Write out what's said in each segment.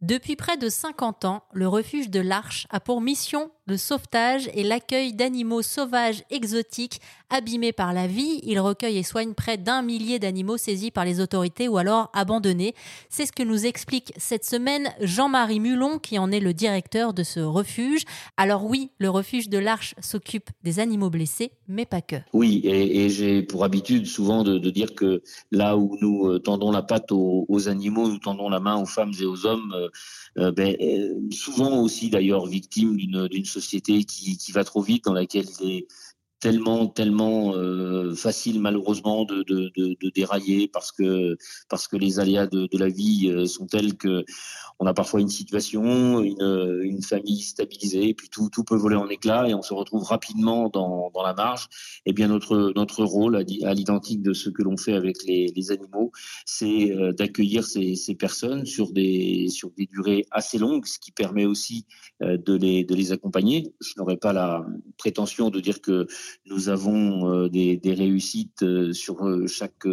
Depuis près de 50 ans, le refuge de l'Arche a pour mission le sauvetage et l'accueil d'animaux sauvages exotiques abîmés par la vie. Il recueille et soigne près d'un millier d'animaux saisis par les autorités ou alors abandonnés. C'est ce que nous explique cette semaine Jean-Marie Mulon, qui en est le directeur de ce refuge. Alors oui, le refuge de l'Arche s'occupe des animaux blessés, mais pas que. Oui, et, j'ai pour habitude souvent de, dire que là où nous euh, tendons la patte aux, animaux, nous tendons la main aux femmes et aux hommes. Euh, euh, ben, souvent aussi d'ailleurs victimes d'une société qui, qui, va trop vite, dans laquelle les, tellement tellement euh, facile malheureusement de, de, de, de, dérailler parce que parce que les aléas de, la vie euh, sont tels que on a parfois une situation, une, une famille stabilisée, puis tout, tout peut voler en éclats et on se retrouve rapidement dans, dans la marge. Et eh bien notre notre rôle, à, l'identique de ce que l'on fait avec les, les animaux, c'est euh, d'accueillir ces, ces personnes sur des sur des durées assez longues, ce qui permet aussi euh, de les de les accompagner. Je n'aurais pas la prétention de dire que nous avons euh, des, réussites euh, sur euh, chaque,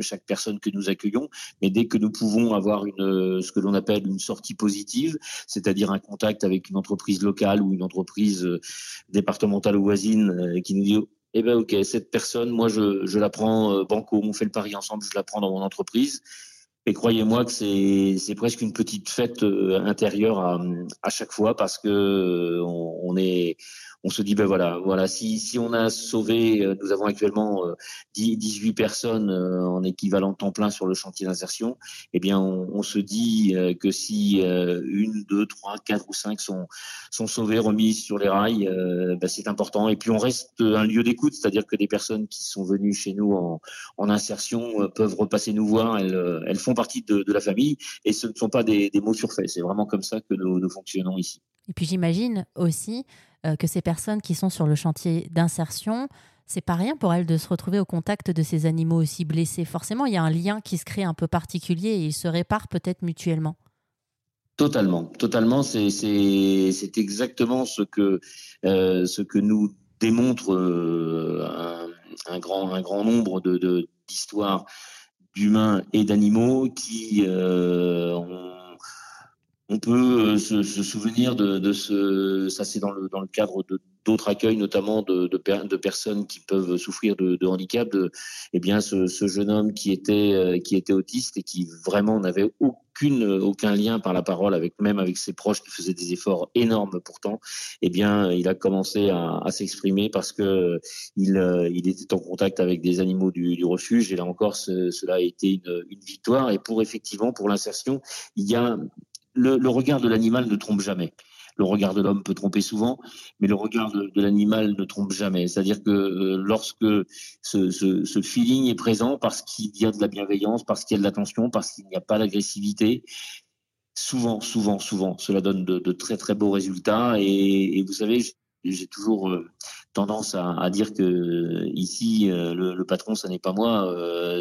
chaque personne que nous accueillons, mais dès que nous pouvons avoir une, ce que l'on appelle une sortie positive, c'est-à-dire un contact avec une entreprise locale ou une entreprise départementale ou voisine qui nous dit eh ben ok, cette personne, moi je, je la prends banco, on fait le pari ensemble, je la prends dans mon entreprise. Et croyez-moi que c'est presque une petite fête intérieure à, chaque fois parce que on est on se dit ben voilà, voilà, si, si on a sauvé, euh, nous avons actuellement 18 euh, personnes euh, en équivalent temps plein sur le chantier d'insertion, eh bien on, se dit que si une, deux, trois, quatre ou cinq sont sont sauvées, remises sur les rails, ben c'est important. Et puis on reste un lieu d'écoute, c'est-à-dire que des personnes qui sont venues chez nous en, en insertion peuvent repasser nous voir. Elles, elles font partie de, de, la famille et ce ne sont pas des, des mots surfaits. C'est vraiment comme ça que nous, nous fonctionnons ici. Et puis j'imagine aussi euh, que ces personnes qui sont sur le chantier d'insertion, c'est pas rien pour elles de se retrouver au contact de ces animaux aussi blessés. Forcément, il y a un lien qui se crée un peu particulier et ils se réparent peut-être mutuellement. Totalement, totalement. C'est exactement ce que euh, ce que nous démontre euh, un, grand un grand nombre de d'histoires d'humains et d'animaux qui ont on peut euh, se, souvenir de, de, ce, ça c'est dans le, dans le cadre de d'autres accueils, notamment de, de, de, personnes qui peuvent souffrir de, de handicap. De, eh bien, ce, ce, jeune homme qui était euh, qui était autiste et qui vraiment n'avait aucune aucun lien par la parole avec même avec ses proches qui faisaient des efforts énormes pourtant. Eh bien, il a commencé à, à s'exprimer parce que il, euh, il était en contact avec des animaux du, du refuge et là encore, cela a été une, une victoire. Et pour effectivement pour l'insertion, il y a le, regard de l'animal ne trompe jamais. Le regard de l'homme peut tromper souvent, mais le regard de, l'animal ne trompe jamais. C'est-à-dire que euh, lorsque ce, feeling est présent, parce qu'il y a de la bienveillance, parce qu'il y a de l'attention, parce qu'il n'y a pas d'agressivité, souvent, souvent, souvent, cela donne de, très très beaux résultats. Et, vous savez, j'ai toujours euh, tendance à, dire que ici, euh, le, le patron, ce n'est pas moi,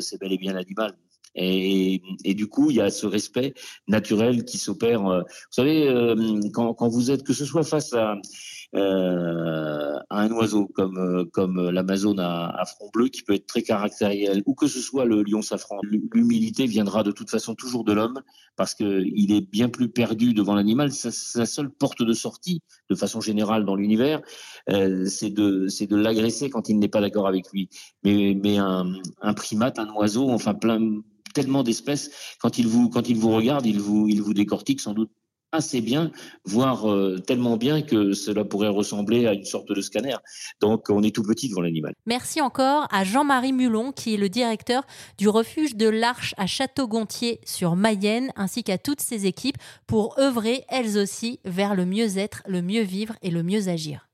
c'est bel et bien l'animal. Et, du coup, il y a ce respect naturel qui s'opère. Euh, vous savez, euh, quand, vous êtes, que ce soit face à, euh, un oiseau comme, comme l'Amazone à, front bleu, qui peut être très caractériel, ou que ce soit le lion safran, l'humilité viendra de toute façon toujours de l'homme, parce qu'il est bien plus perdu devant l'animal. Sa, seule porte de sortie, de façon générale dans l'univers, c'est de, de l'agresser quand il n'est pas d'accord avec lui. Mais, mais un, un primate, un oiseau, enfin plein tellement d'espèces. Quand il vous quand il vous regarde, il vous vous décortique sans doute assez bien, voire euh, tellement bien que cela pourrait ressembler à une sorte de scanner. Donc on est tout petit devant l'animal. Merci encore à Jean-Marie Mulon, qui est le directeur du refuge de l'Arche à Château-Gontier sur Mayenne, ainsi qu'à toutes ses équipes pour œuvrer elles aussi vers le mieux-être, le mieux vivre et le mieux agir.